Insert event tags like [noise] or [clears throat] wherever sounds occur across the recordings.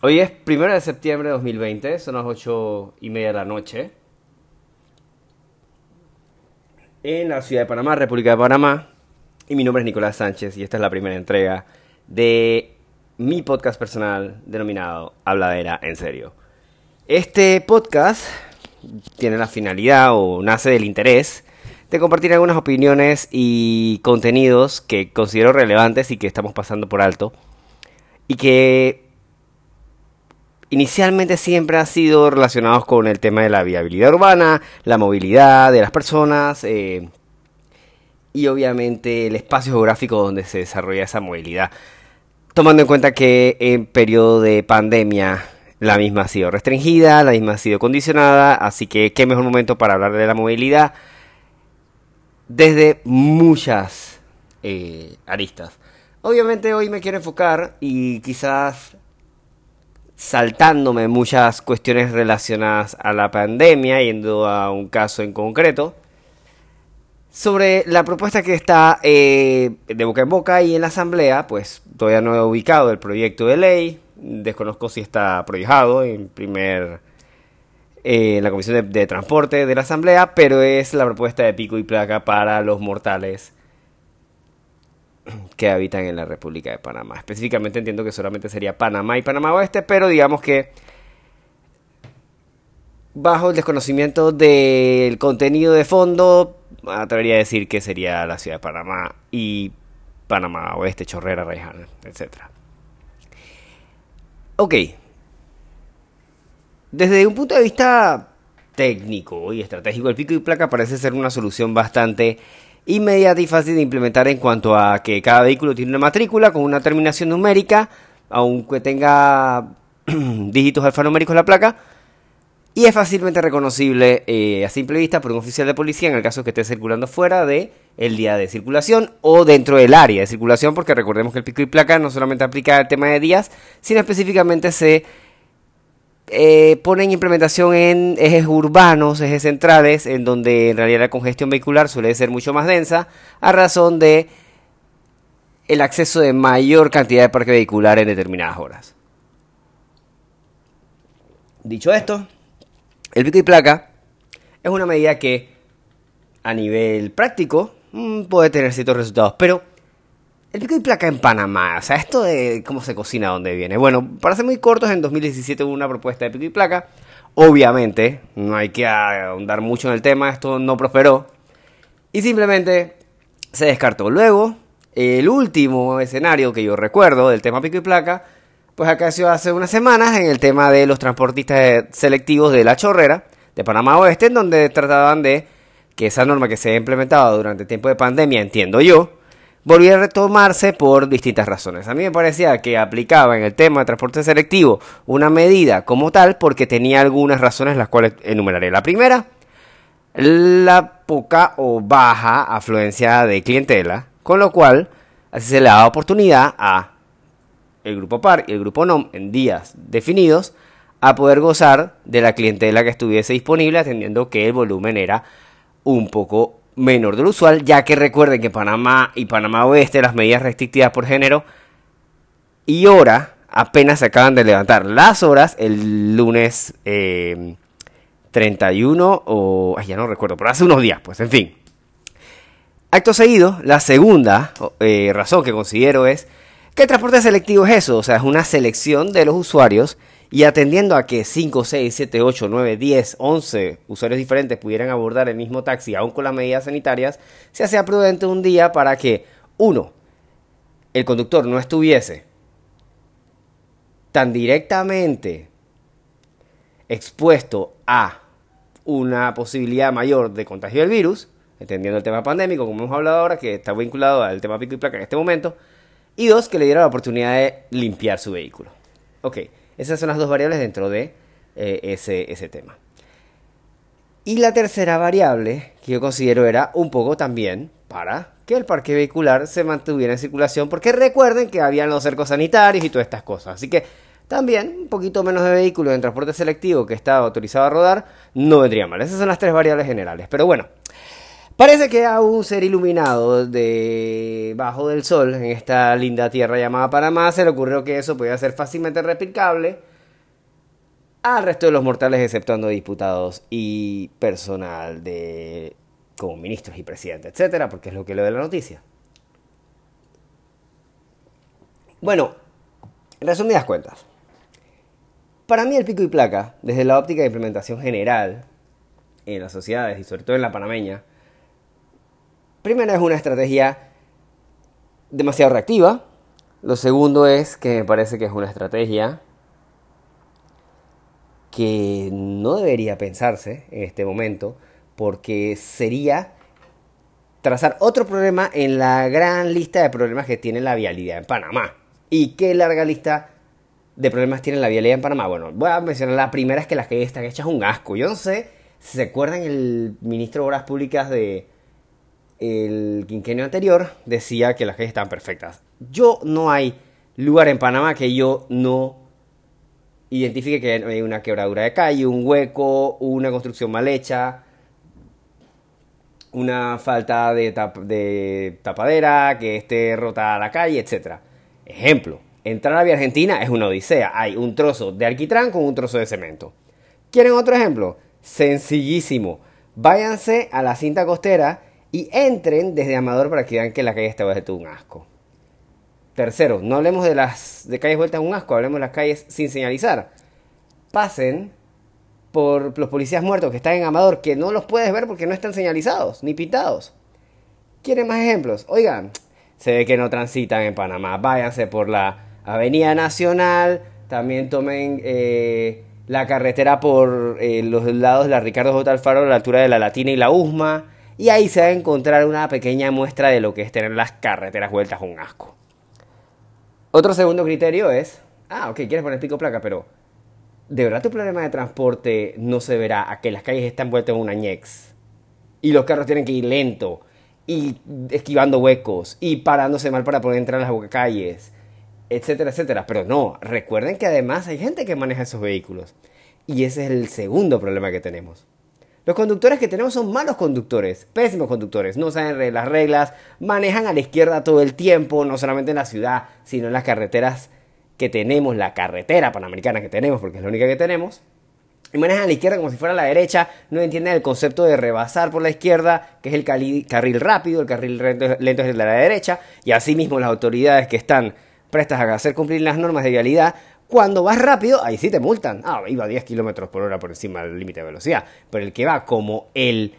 Hoy es primero de septiembre de 2020, son las 8 y media de la noche. En la ciudad de Panamá, República de Panamá. Y mi nombre es Nicolás Sánchez y esta es la primera entrega de mi podcast personal denominado Habladera en serio. Este podcast tiene la finalidad o nace del interés de compartir algunas opiniones y contenidos que considero relevantes y que estamos pasando por alto y que inicialmente siempre han sido relacionados con el tema de la viabilidad urbana, la movilidad de las personas eh, y obviamente el espacio geográfico donde se desarrolla esa movilidad. Tomando en cuenta que en periodo de pandemia la misma ha sido restringida, la misma ha sido condicionada, así que qué mejor momento para hablar de la movilidad desde muchas eh, aristas. Obviamente hoy me quiero enfocar y quizás saltándome muchas cuestiones relacionadas a la pandemia, yendo a un caso en concreto, sobre la propuesta que está eh, de boca en boca y en la asamblea, pues todavía no he ubicado el proyecto de ley, desconozco si está proyectado en primer eh, la comisión de, transporte de la asamblea, pero es la propuesta de pico y placa para los mortales que habitan en la República de Panamá. Específicamente entiendo que solamente sería Panamá y Panamá Oeste, pero digamos que bajo el desconocimiento del contenido de fondo, atrevería a decir que sería la ciudad de Panamá y Panamá Oeste, Chorrera, Rayjana, etc. Ok. Desde un punto de vista técnico y estratégico, el pico y placa parece ser una solución bastante inmediata y fácil de implementar en cuanto a que cada vehículo tiene una matrícula con una terminación numérica, aunque tenga [clears throat] dígitos alfanuméricos la placa, y es fácilmente reconocible eh, a simple vista por un oficial de policía en el caso que esté circulando fuera de el día de circulación o dentro del área de circulación, porque recordemos que el pico y placa no solamente aplica al tema de días, sino específicamente se eh, ponen implementación en ejes urbanos, ejes centrales, en donde en realidad la congestión vehicular suele ser mucho más densa, a razón de el acceso de mayor cantidad de parque vehicular en determinadas horas. Dicho esto, el pico y placa es una medida que a nivel práctico mmm, puede tener ciertos resultados, pero el pico y placa en Panamá, o sea, esto de cómo se cocina, dónde viene. Bueno, para ser muy cortos, en 2017 hubo una propuesta de pico y placa. Obviamente, no hay que ahondar mucho en el tema, esto no prosperó. Y simplemente se descartó. Luego, el último escenario que yo recuerdo del tema pico y placa, pues acaeció hace unas semanas en el tema de los transportistas selectivos de la chorrera de Panamá Oeste, en donde trataban de que esa norma que se ha implementado durante el tiempo de pandemia, entiendo yo, volvió a retomarse por distintas razones. A mí me parecía que aplicaba en el tema de transporte selectivo una medida como tal porque tenía algunas razones las cuales enumeraré. La primera, la poca o baja afluencia de clientela, con lo cual se le da oportunidad a el grupo PAR y el grupo NOM en días definidos a poder gozar de la clientela que estuviese disponible atendiendo que el volumen era un poco menor de lo usual, ya que recuerden que Panamá y Panamá Oeste las medidas restrictivas por género y hora apenas se acaban de levantar las horas el lunes 31 eh, o ya no recuerdo, pero hace unos días, pues en fin. Acto seguido, la segunda eh, razón que considero es que el transporte selectivo es eso, o sea, es una selección de los usuarios y atendiendo a que 5, 6, 7, 8, 9, 10, 11 usuarios diferentes pudieran abordar el mismo taxi, aún con las medidas sanitarias, se hacía prudente un día para que, uno, el conductor no estuviese tan directamente expuesto a una posibilidad mayor de contagio del virus, entendiendo el tema pandémico, como hemos hablado ahora, que está vinculado al tema pico y placa en este momento, y dos, que le diera la oportunidad de limpiar su vehículo. Ok. Esas son las dos variables dentro de eh, ese, ese tema. Y la tercera variable que yo considero era un poco también para que el parque vehicular se mantuviera en circulación, porque recuerden que habían los cercos sanitarios y todas estas cosas. Así que también un poquito menos de vehículos en transporte selectivo que está autorizado a rodar no vendría mal. Esas son las tres variables generales. Pero bueno, Parece que a un ser iluminado debajo del sol en esta linda tierra llamada Panamá se le ocurrió que eso podía ser fácilmente replicable al resto de los mortales exceptuando diputados y personal de como ministros y presidentes, etcétera, porque es lo que leo de la noticia. Bueno, en resumidas cuentas, para mí el pico y placa, desde la óptica de implementación general en las sociedades y sobre todo en la panameña, primero es una estrategia demasiado reactiva, lo segundo es que me parece que es una estrategia que no debería pensarse en este momento, porque sería trazar otro problema en la gran lista de problemas que tiene la vialidad en Panamá. ¿Y qué larga lista de problemas tiene la vialidad en Panamá? Bueno, voy a mencionar la primera es que las calles están hechas un asco. Yo no sé si se acuerdan el ministro de Obras Públicas de el quinquenio anterior decía que las calles estaban perfectas. Yo no hay lugar en Panamá que yo no identifique que hay una quebradura de calle, un hueco, una construcción mal hecha, una falta de, de tapadera, que esté rota la calle, etc. Ejemplo, entrar a la vía argentina es una odisea. Hay un trozo de alquitrán con un trozo de cemento. ¿Quieren otro ejemplo? Sencillísimo. Váyanse a la cinta costera y entren desde Amador para que vean que la calle está de un asco. Tercero, no hablemos de las de calles vueltas a un asco, hablemos de las calles sin señalizar. Pasen por los policías muertos que están en Amador, que no los puedes ver porque no están señalizados ni pintados. ¿Quieren más ejemplos? Oigan, se ve que no transitan en Panamá. Váyanse por la Avenida Nacional, también tomen eh, la carretera por eh, los lados de la Ricardo J. Alfaro a la altura de la Latina y la Usma. Y ahí se va a encontrar una pequeña muestra de lo que es tener las carreteras vueltas a un asco. Otro segundo criterio es, ah, ok, quieres poner pico placa, pero ¿de verdad tu problema de transporte no se verá a que las calles están vueltas en una ñex? Y los carros tienen que ir lento, y esquivando huecos, y parándose mal para poder entrar a las calles, etcétera, etcétera. Pero no, recuerden que además hay gente que maneja esos vehículos. Y ese es el segundo problema que tenemos. Los conductores que tenemos son malos conductores, pésimos conductores, no saben las reglas, manejan a la izquierda todo el tiempo, no solamente en la ciudad, sino en las carreteras que tenemos, la carretera panamericana que tenemos, porque es la única que tenemos. Y manejan a la izquierda como si fuera a la derecha, no entienden el concepto de rebasar por la izquierda, que es el carril rápido, el carril lento es el de la derecha, y asimismo las autoridades que están prestas a hacer cumplir las normas de vialidad cuando vas rápido, ahí sí te multan. Ah, iba a 10 kilómetros por hora por encima del límite de velocidad. Pero el que va como el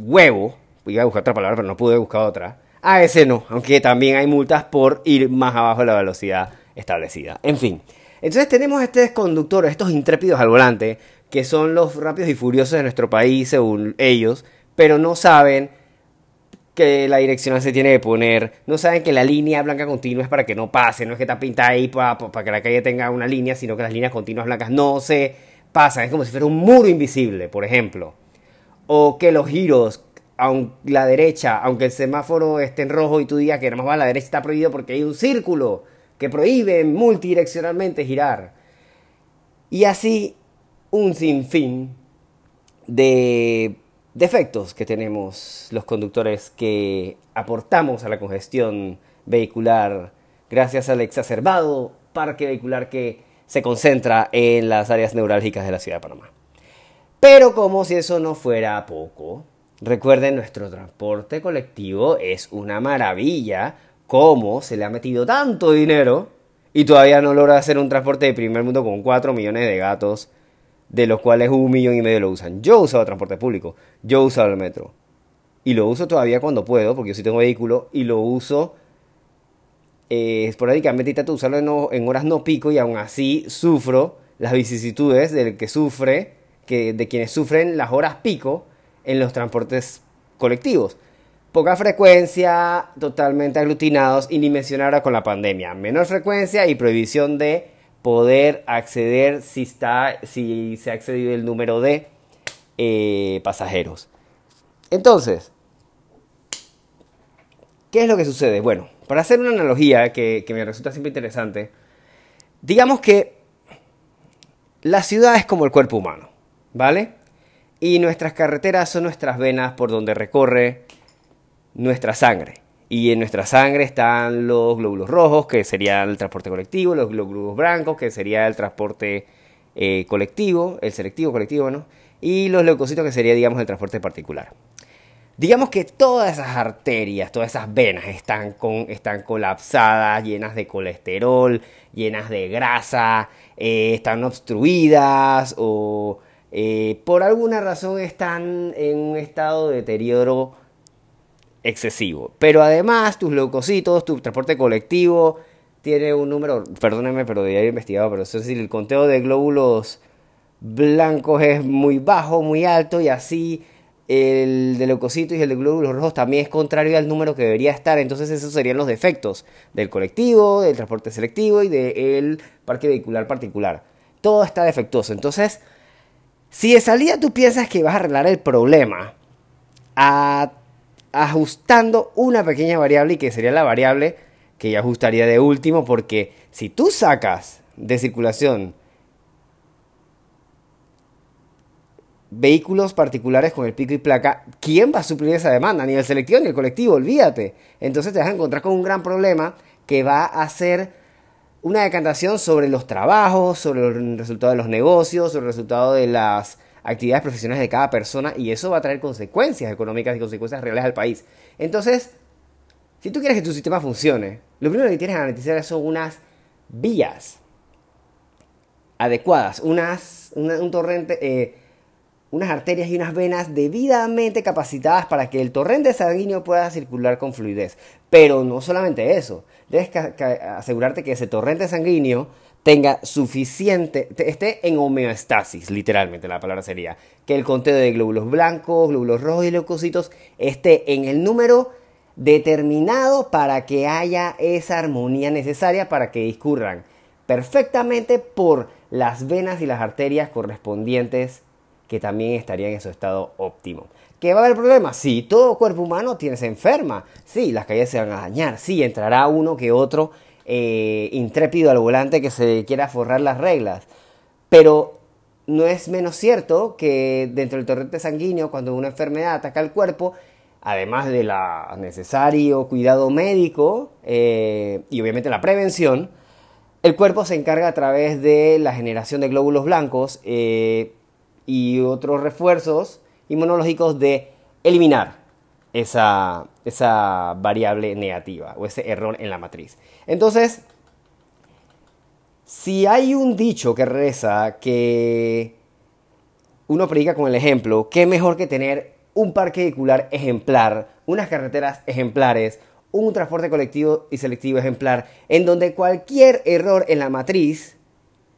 huevo, iba a buscar otra palabra, pero no pude buscar otra. A ese no, aunque también hay multas por ir más abajo de la velocidad establecida. En fin, entonces tenemos estos conductores, estos intrépidos al volante, que son los rápidos y furiosos de nuestro país, según ellos, pero no saben que la direccional se tiene que poner. No saben que la línea blanca continua es para que no pase. No es que está pintada ahí para, que la calle tenga una línea, sino que las líneas continuas blancas no se pasan. Es como si fuera un muro invisible, por ejemplo. O que los giros, aunque la derecha, aunque el semáforo esté en rojo y tú digas que más va la derecha está prohibido porque hay un círculo que prohíbe multidireccionalmente girar. Y así un sinfín de defectos que tenemos los conductores que aportamos a la congestión vehicular gracias al exacerbado parque vehicular que se concentra en las áreas neurálgicas de la ciudad de Panamá. Pero como si eso no fuera poco, recuerden nuestro transporte colectivo es una maravilla, cómo se le ha metido tanto dinero y todavía no logra hacer un transporte de primer mundo con 4 millones de gatos de los cuales un millón y medio lo usan. Yo he usado transporte público, yo he usado el metro. Y lo uso todavía cuando puedo, porque yo sí tengo vehículo, y lo uso eh, esporádicamente y trato de usarlo en, horas no pico, y aún así sufro las vicisitudes del que sufre, que, de quienes sufren las horas pico en los transportes colectivos. Poca frecuencia, totalmente aglutinados, y ni mencionar ahora con la pandemia. Menor frecuencia y prohibición de poder acceder si, está, si se ha accedido el número de eh, pasajeros. Entonces, ¿qué es lo que sucede? Bueno, para hacer una analogía que, que me resulta siempre interesante, digamos que la ciudad es como el cuerpo humano, ¿vale? Y nuestras carreteras son nuestras venas por donde recorre nuestra sangre. Y en nuestra sangre están los glóbulos rojos, que sería el transporte colectivo, los glóbulos blancos, que sería el transporte eh, colectivo, el selectivo colectivo, ¿no? Y los leucocitos, que sería, digamos, el transporte particular. Digamos que todas esas arterias, todas esas venas están, con, están colapsadas, llenas de colesterol, llenas de grasa, eh, están obstruidas o eh, por alguna razón están en un estado de deterioro excesivo. Pero además tus leucocitos, tu transporte colectivo tiene un número, perdónenme, pero debería haber investigado, pero es decir, el conteo de glóbulos blancos es muy bajo, muy alto y así el de leucocitos y el de glóbulos rojos también es contrario al número que debería estar. Entonces esos serían los defectos del colectivo, del transporte selectivo y del parque vehicular particular. Todo está defectuoso. Entonces, si de salida tú piensas que vas a arreglar el problema, a ajustando una pequeña variable y que sería la variable que ya ajustaría de último porque si tú sacas de circulación vehículos particulares con el pico y placa, ¿quién va a suplir esa demanda? Ni el selectivo ni el colectivo, olvídate. Entonces te vas a encontrar con un gran problema que va a ser una decantación sobre los trabajos, sobre el resultado de los negocios, sobre el resultado de las actividades profesionales de cada persona y eso va a traer consecuencias económicas y consecuencias reales al país. Entonces, si tú quieres que tu sistema funcione, lo primero que tienes que garantizar son unas vías adecuadas, unas, un torrente, eh, unas arterias y unas venas debidamente capacitadas para que el torrente sanguíneo pueda circular con fluidez. Pero no solamente eso, debes asegurarte que ese torrente sanguíneo tenga suficiente, esté en homeostasis, literalmente la palabra sería, que el conteo de glóbulos blancos, glóbulos rojos y leucocitos esté en el número determinado para que haya esa armonía necesaria para que discurran perfectamente por las venas y las arterias correspondientes que también estarían en su estado óptimo. ¿Qué va a haber problema? Sí, todo cuerpo humano tiene, se enferma. Sí, las calles se van a dañar. Sí, entrará uno que otro eh, intrépido al volante que se quiera forrar las reglas. Pero no es menos cierto que dentro del torrente sanguíneo, cuando una enfermedad ataca al cuerpo, además de la necesario cuidado médico eh, y obviamente la prevención, el cuerpo se encarga a través de la generación de glóbulos blancos eh, y otros refuerzos inmunológicos de eliminar esa, esa variable negativa o ese error en la matriz. Entonces, si hay un dicho que reza que uno predica con el ejemplo, qué mejor que tener un parque vehicular ejemplar, unas carreteras ejemplares, un transporte colectivo y selectivo ejemplar, en donde cualquier error en la matriz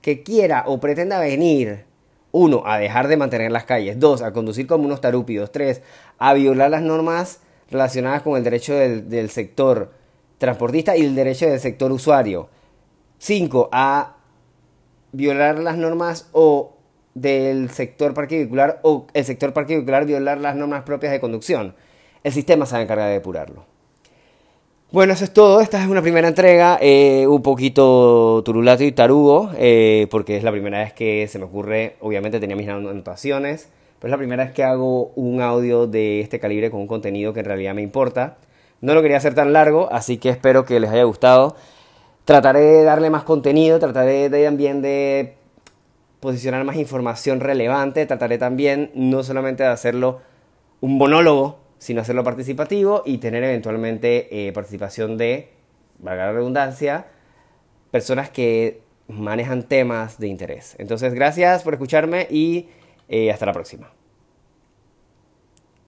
que quiera o pretenda venir, uno, a dejar de mantener las calles, dos, a conducir como unos tarúpidos, tres, a violar las normas relacionadas con el derecho del, sector transportista y el derecho del sector usuario. 5. A violar las normas o del sector parque vehicular o el sector parque vehicular violar las normas propias de conducción. El sistema se va a encargar de depurarlo. Bueno, eso es todo. Esta es una primera entrega, eh, un poquito turulato y tarugo, eh, porque es la primera vez que se me ocurre, obviamente tenía mis anotaciones, pero es la primera vez que hago un audio de este calibre con un contenido que en realidad me importa. No lo quería hacer tan largo, así que espero que les haya gustado. Trataré de darle más contenido, trataré de, también de posicionar más información relevante, trataré también no solamente de hacerlo un monólogo, sino hacerlo participativo y tener eventualmente eh, participación de, valga la redundancia, personas que manejan temas de interés. Entonces, gracias por escucharme y eh, hasta la próxima.